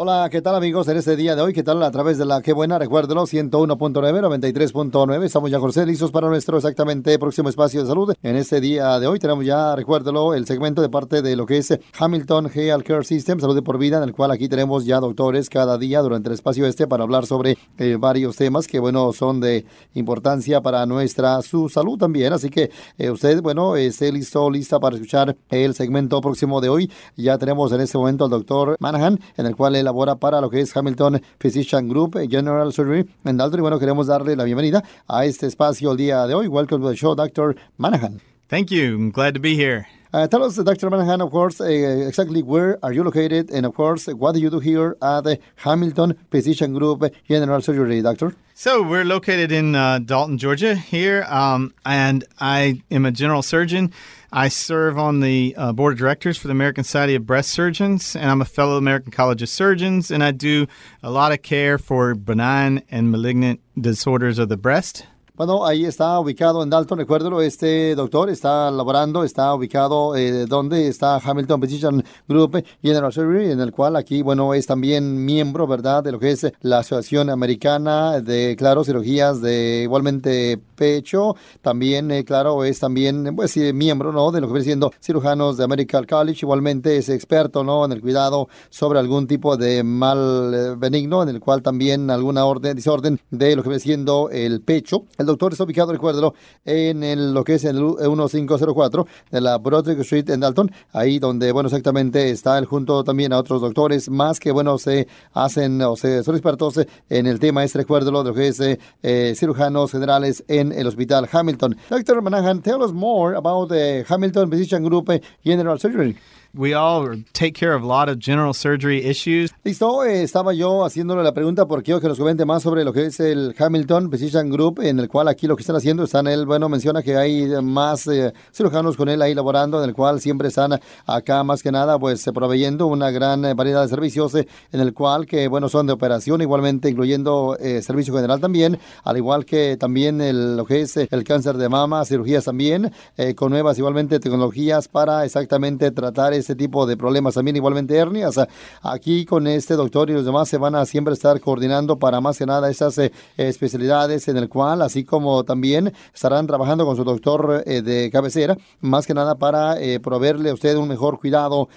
Hola, ¿qué tal amigos? En este día de hoy, ¿qué tal? A través de la Qué Buena, recuérdelo, 101.9, 93.9. Estamos ya, José, listos para nuestro exactamente próximo espacio de salud. En este día de hoy tenemos ya, recuérdelo, el segmento de parte de lo que es Hamilton Health Care System, Salud de por Vida, en el cual aquí tenemos ya doctores cada día durante el espacio este para hablar sobre eh, varios temas que, bueno, son de importancia para nuestra su salud también. Así que eh, usted, bueno, esté listo, lista para escuchar el segmento próximo de hoy. Ya tenemos en este momento al doctor Manahan, en el cual él labora para lo que es Hamilton Physician Group General Surgery en Dalton. Y bueno, queremos darle la bienvenida a este espacio el día de hoy. Welcome to the show, Dr. Manahan. Thank you. I'm glad to be here. Uh, tell us, Dr. Manahan, of course, uh, exactly where are you located, and of course, what do you do here at the Hamilton Physician Group General Surgery, Doctor? So we're located in uh, Dalton, Georgia, here, um, and I am a general surgeon. I serve on the uh, board of directors for the American Society of Breast Surgeons, and I'm a fellow American College of Surgeons, and I do a lot of care for benign and malignant disorders of the breast. Bueno, ahí está ubicado en Dalton, recuérdelo, este doctor está laborando, está ubicado eh, donde está Hamilton Physician Group General Surgery, en el cual aquí, bueno, es también miembro, ¿verdad?, de lo que es la Asociación Americana de, claro, cirugías de igualmente pecho, también, eh, claro, es también, pues, miembro, ¿no?, de lo que viene siendo cirujanos de American College, igualmente es experto, ¿no?, en el cuidado sobre algún tipo de mal eh, benigno, en el cual también alguna orden, desorden de lo que viene siendo el pecho. El doctor está ubicado, recuérdelo, en el, lo que es el 1504 de la Broadway Street en Dalton, ahí donde, bueno, exactamente está él junto también a otros doctores más que, bueno, se hacen o se son expertos en el tema este, recuérdelo, de lo que es eh, cirujanos generales en el Hospital Hamilton. Dr. Manahan, tell us more about the Hamilton Physician Group General Surgery. We all take care of a lot of general surgery issues. Listo, eh, estaba yo haciéndole la pregunta porque quiero que nos comente más sobre lo que es el Hamilton Physician Group, en el cual aquí lo que están haciendo están él, bueno, menciona que hay más eh, cirujanos con él ahí laborando, en el cual siempre están acá más que nada, pues proveyendo una gran eh, variedad de servicios, eh, en el cual que, bueno, son de operación, igualmente incluyendo eh, servicio general también, al igual que también el, lo que es eh, el cáncer de mama, cirugías también, eh, con nuevas igualmente tecnologías para exactamente tratar ese tipo de problemas también, igualmente hernias. Aquí con este doctor y los demás se van a siempre estar coordinando para más que nada esas eh, especialidades en el cual, así como también estarán trabajando con su doctor eh, de cabecera, más que nada para eh, proveerle a usted un mejor cuidado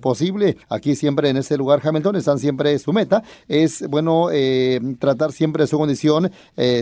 posible. Aquí siempre en este lugar Hamilton están siempre su meta, es bueno tratar siempre su condición,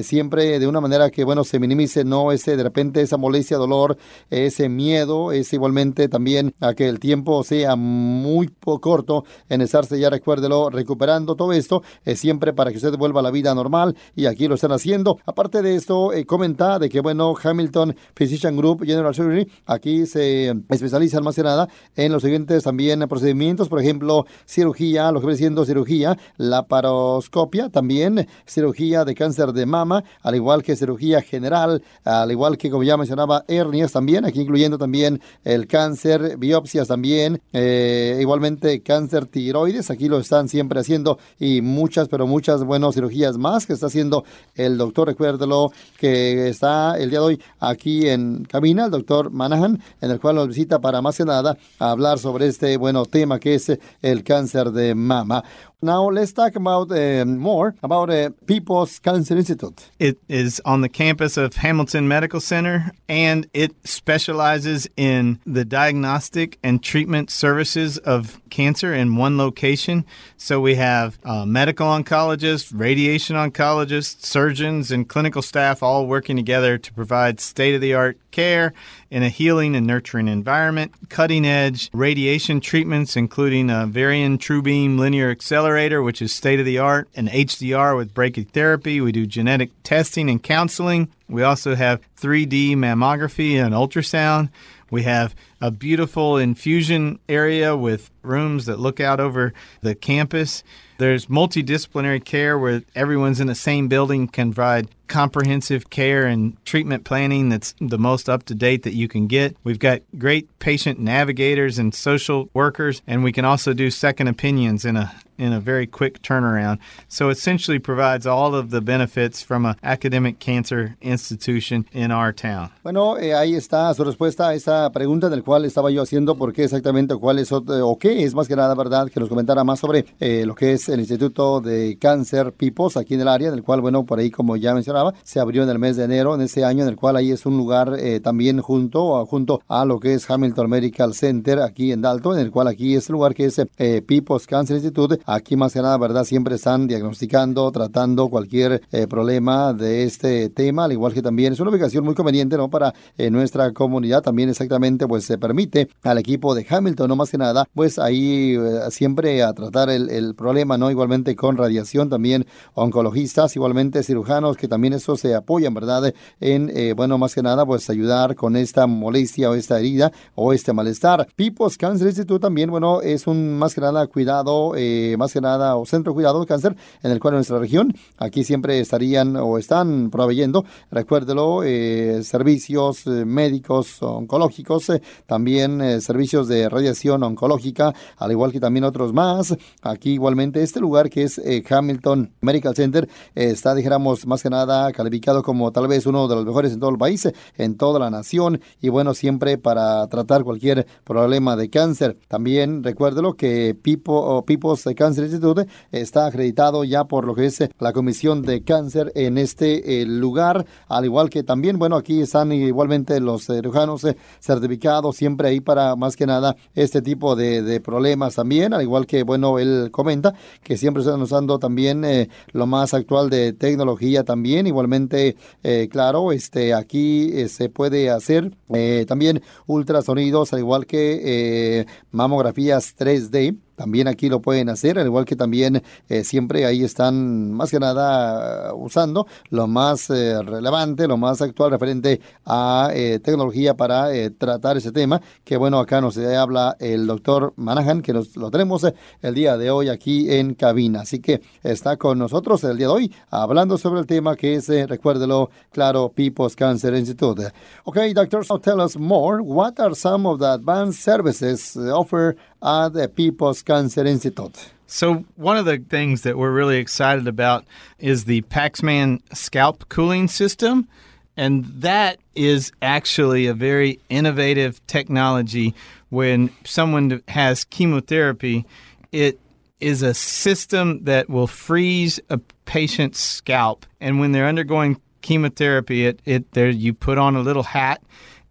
siempre de una manera que bueno se minimice, no ese de repente esa molestia, dolor, ese miedo, es igualmente también a que el tiempo sea muy corto en estarse ya recuérdelo recuperando todo esto, eh, siempre para que usted vuelva a la vida normal y aquí lo están haciendo. Aparte de esto, eh, comenta de que bueno Hamilton Physician Group General Surgery aquí se especializan más que nada en los siguientes también procedimientos, por ejemplo, cirugía, lo que viene siendo cirugía, laparoscopia, también cirugía de cáncer de mama, al igual que cirugía general, al igual que como ya mencionaba, hernias también, aquí incluyendo también el cáncer, biopsias también, eh, igualmente cáncer tiroides, aquí lo están siempre haciendo y muchas, pero muchas buenas cirugías más que está haciendo el doctor, recuérdelo, que está el día de hoy aquí en cabina, el doctor Manahan, en el cual nos visita para más que nada hablar sobre este bueno tema que es el cáncer de mama. Now let's talk about uh, more about uh, People's Cancer Institute. It is on the campus of Hamilton Medical Center, and it specializes in the diagnostic and treatment services of cancer in one location. So we have uh, medical oncologists, radiation oncologists, surgeons, and clinical staff all working together to provide state of the art care in a healing and nurturing environment. Cutting edge radiation treatments, including a Varian True Beam linear accelerator, which is state of the art, and HDR with brachytherapy. We do genetic testing and counseling. We also have 3D mammography and ultrasound. We have a beautiful infusion area with rooms that look out over the campus. There's multidisciplinary care where everyone's in the same building can provide comprehensive care and treatment planning that's the most up to date that you can get. We've got great patient navigators and social workers, and we can also do second opinions in a in a very quick turnaround. So essentially provides all of the benefits from an academic cancer institution in our town. Bueno, eh, ahí está su respuesta a esa pregunta del cual estaba yo haciendo por qué exactamente cuál es o qué es más que nada verdad que nos comentara más sobre eh, lo que es el Instituto de Cáncer Pipos aquí en el área, del cual bueno, por ahí como ya mencionaba se abrió en el mes de enero en ese año, en el cual ahí es un lugar eh, también junto, junto a lo que es Hamilton Medical Center aquí en Dalton, en el cual aquí es el lugar que es eh, People's Cancer Institute. Aquí más que nada, ¿verdad? Siempre están diagnosticando, tratando cualquier eh, problema de este tema, al igual que también es una ubicación muy conveniente, ¿no? Para nuestra comunidad también exactamente, pues permite al equipo de Hamilton, no más que nada, pues ahí siempre a tratar el, problema, ¿no? Igualmente con radiación, también oncologistas, igualmente cirujanos que también eso se apoyan, ¿verdad? En, eh, bueno, más que nada, pues ayudar con esta molestia o esta herida o este malestar. People's Cancer Institute también, bueno, es un más que nada cuidado, eh, más que nada, o centro cuidado de cáncer en el cual nuestra región, aquí siempre estarían o están proveyendo, recuérdelo, eh, servicios médicos oncológicos, también servicios de radiación oncológica, al igual que también otros más. Aquí igualmente este lugar que es Hamilton Medical Center está, dijéramos, más que nada calificado como tal vez uno de los mejores en todo el país, en toda la nación, y bueno, siempre para tratar cualquier problema de cáncer. También recuérdelo que Pipo, People's Cancer Institute está acreditado ya por lo que es la Comisión de Cáncer en este eh, lugar, al igual que también, bueno, aquí están igualmente los cirujanos eh, certificados siempre ahí para más que nada este tipo de, problemas también, al igual que, bueno, él comenta que siempre están usando también eh, lo más actual de tecnología también. Igualmente, eh, claro, este, aquí eh, se puede hacer eh, también ultrasonidos, al igual que mamografías 3D también aquí lo pueden hacer, al igual que también eh, siempre ahí están más que nada usando lo más eh, relevante, lo más actual referente a eh, tecnología para tratar ese tema, que bueno, acá nos habla el doctor Manahan, que nos lo tenemos el día de hoy aquí en cabina. Así que está con nosotros el día de hoy hablando sobre el tema que es, recuérdelo, claro, People's Cancer Institute. Okay, doctor, so tell us more. What are some of the advanced services offered at the People's Cancer Institute. So, one of the things that we're really excited about is the Paxman scalp cooling system. And that is actually a very innovative technology. When someone has chemotherapy, it is a system that will freeze a patient's scalp. And when they're undergoing chemotherapy, it, it there you put on a little hat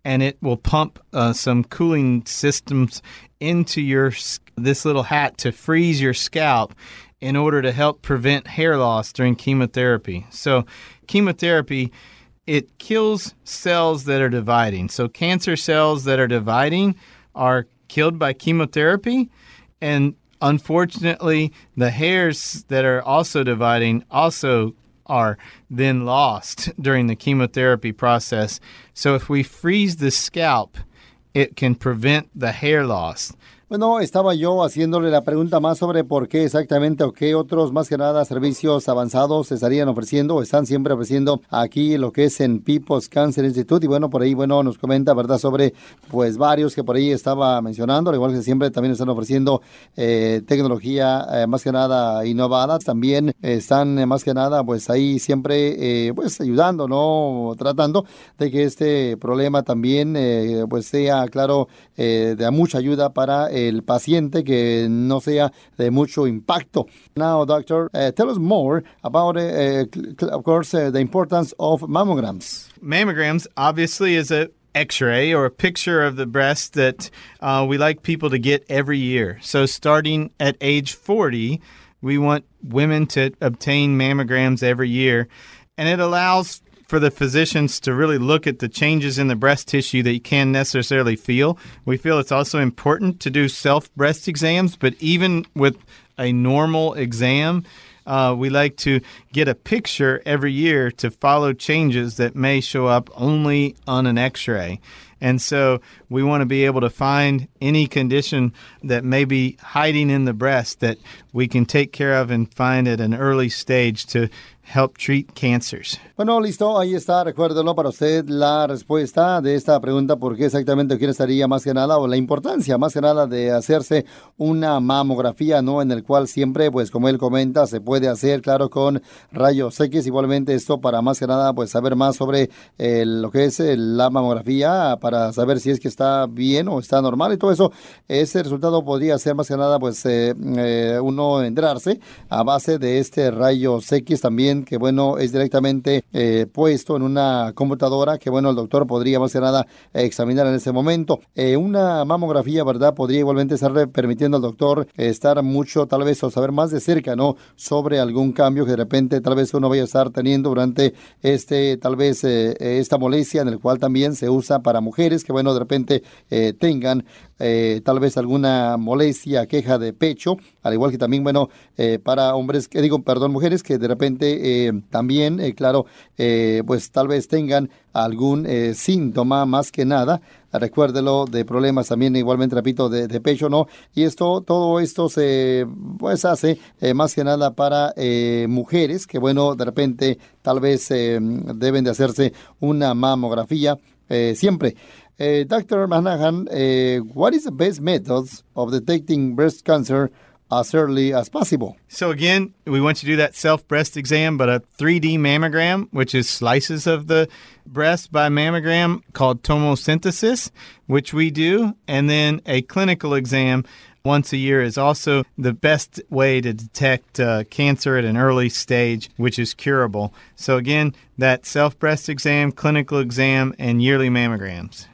and it will pump uh, some cooling systems into your this little hat to freeze your scalp in order to help prevent hair loss during chemotherapy. So, chemotherapy it kills cells that are dividing. So, cancer cells that are dividing are killed by chemotherapy and unfortunately the hairs that are also dividing also are then lost during the chemotherapy process. So if we freeze the scalp, it can prevent the hair loss. Bueno, estaba yo haciéndole la pregunta más sobre por qué exactamente o qué otros más que nada servicios avanzados se estarían ofreciendo o están siempre ofreciendo aquí lo que es en People's Cancer Institute y bueno, por ahí, bueno, nos comenta, ¿verdad? Sobre pues varios que por ahí estaba mencionando, al igual que siempre también están ofreciendo eh, tecnología eh, más que nada innovada, también están eh, más que nada pues ahí siempre pues ayudando, ¿no? Tratando de que este problema también pues sea, claro, de mucha ayuda para el paciente que no sea de mucho impacto. Now, doctor, uh, tell us more about, uh, of course, uh, the importance of mammograms. Mammograms obviously is a x-ray or a picture of the breast that uh, we like people to get every year. So starting at age 40, we want women to obtain mammograms every year and it allows for the physicians to really look at the changes in the breast tissue that you can't necessarily feel. We feel it's also important to do self breast exams, but even with a normal exam, uh, we like to get a picture every year to follow changes that may show up only on an x ray. And so we want to be able to find any condition that may be hiding in the breast that we can take care of and find at an early stage to help treat cancers. Bueno, listo, ahí está, recuérdelo para usted la respuesta de esta pregunta, por qué exactamente quién estaría más que nada, o la importancia más que nada de hacerse una mamografía, ¿no? En el cual siempre, pues como él comenta, se puede hacer, claro, con rayos X, igualmente esto para más que nada, pues saber más sobre lo que es la mamografía, para saber si es que está bien o está normal y todo eso, ese resultado podría ser más que nada, pues eh, eh, uno enterarse a base de este rayos X también que bueno, es directamente eh, puesto en una computadora que bueno, el doctor podría más que nada examinar en ese momento. Eh, una mamografía, ¿verdad? Podría igualmente estar permitiendo al doctor estar mucho, tal vez, o saber más de cerca, ¿no? Sobre algún cambio que de repente tal vez uno vaya a estar teniendo durante este, tal vez, eh, esta molestia en el cual también se usa para mujeres que bueno, de repente tengan eh, tal vez alguna molestia, queja de pecho, al igual que también, bueno, eh, para hombres, que digo, perdón, mujeres que de repente eh, también, claro, pues tal vez tengan algún síntoma más que nada, recuérdelo, de problemas también, igualmente, repito, de, pecho, ¿no? Y esto, todo esto se, pues, hace más que nada para mujeres que, bueno, de repente tal vez deben de hacerse una mamografía siempre. Uh, Dr. Manahan, uh, what is the best methods of detecting breast cancer as early as possible? So, again, we want you to do that self breast exam, but a 3D mammogram, which is slices of the breast by mammogram called tomosynthesis, which we do, and then a clinical exam once a year is also the best way to detect uh, cancer at an early stage, which is curable. So, again, that self breast exam, clinical exam, and yearly mammograms.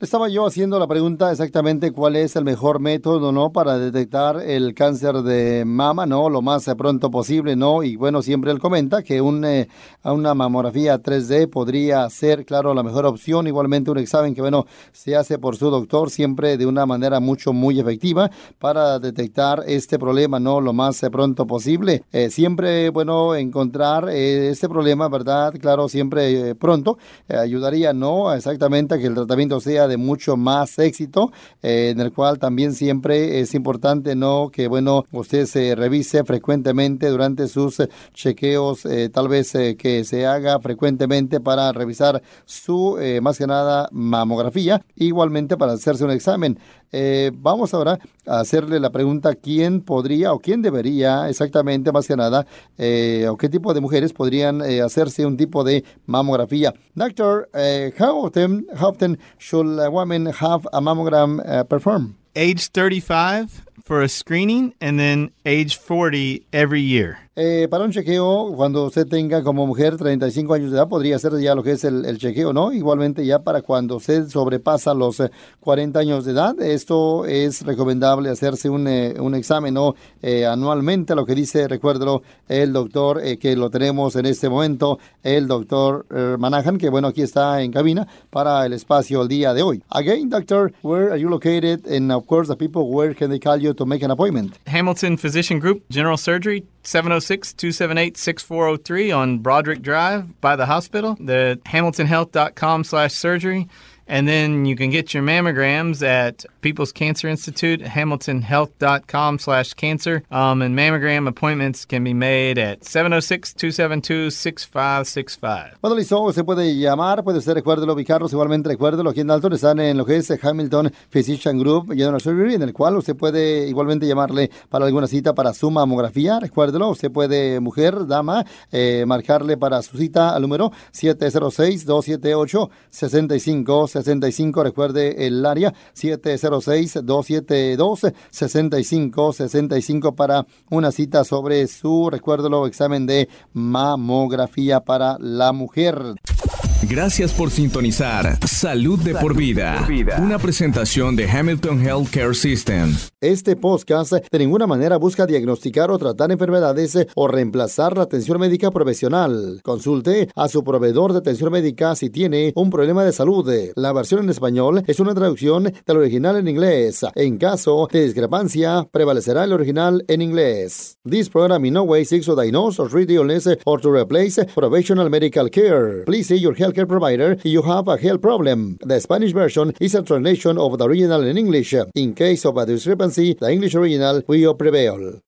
Estaba yo haciendo la pregunta exactamente cuál es el mejor método, ¿no? Para detectar el cáncer de mama, ¿no? Lo más pronto posible, ¿no? Y bueno, siempre él comenta que un, eh, una mamografía 3D podría ser, claro, la mejor opción. Igualmente un examen que, bueno, se hace por su doctor siempre de una manera mucho, muy efectiva para detectar este problema, ¿no? Lo más pronto posible. Eh, siempre, bueno, encontrar eh, este problema, ¿verdad? Claro, siempre pronto ayudaría, ¿no? Exactamente a que el tratamiento sea de mucho más éxito, eh, en el cual también siempre es importante, ¿no? Que, bueno, usted se revise frecuentemente durante sus chequeos, eh, tal vez eh, que se haga frecuentemente para revisar su, más que nada, mamografía, igualmente para hacerse un examen. Vamos ahora a hacerle la pregunta, ¿quién podría o quién debería exactamente, más que nada, o qué tipo de mujeres podrían hacerse un tipo de mamografía? Doctor, how often, how often should uh, women have a mammogram uh, performed? Age 35 for a screening and then age 40 every year. Eh, para un chequeo, cuando usted tenga como mujer 35 años de edad, podría ser ya lo que es el, chequeo, ¿no? Igualmente ya para cuando usted sobrepasa los 40 eh, años de edad, esto es recomendable hacerse un, eh, un examen ¿no? anualmente, lo que dice, recuérdelo, el doctor que lo tenemos en este momento, el doctor Manahan, que bueno, aquí está en cabina para el espacio el día de hoy. Again, doctor, where are you located? And of course, the people, where can they call you to make an appointment? Hamilton Physician Group, General Surgery, 706 278 6403 on Broderick Drive by the hospital. The hamiltonhealth.com slash surgery. And then you can get your mammograms at People's Cancer Institute, hamiltonhealth.com slash cancer. Um, and mammogram appointments can be made at 706-272-6565. Bueno, listo, se puede llamar, puede usted recuérdelo, ubicarlos, igualmente recuérdelo, aquí en Dalton están en lo que es Hamilton Physician Group General Surgery, en el cual usted puede igualmente llamarle para alguna cita para su mamografía, recuérdelo, usted puede, mujer, dama, eh, marcarle para su cita al número 706-278-6565. 65. Recuerde el área 706-272-6565 para una cita sobre su, recuérdelo, examen de mamografía para la mujer. Gracias por sintonizar Salud de, por, vida, una presentación de Hamilton Healthcare System. Este podcast de ninguna manera busca diagnosticar o tratar enfermedades o reemplazar la atención médica profesional. Consulte a su proveedor de atención médica si tiene un problema de salud. La versión en español es una traducción del original en inglés. En caso de discrepancia, prevalecerá el original en inglés. This program in no way seeks to diagnose or treat illness or to replace professional medical care. Please see your health healthcare provider you have a health problem. The Spanish version is a translation of the original in English. In case of a discrepancy, the English original will prevail.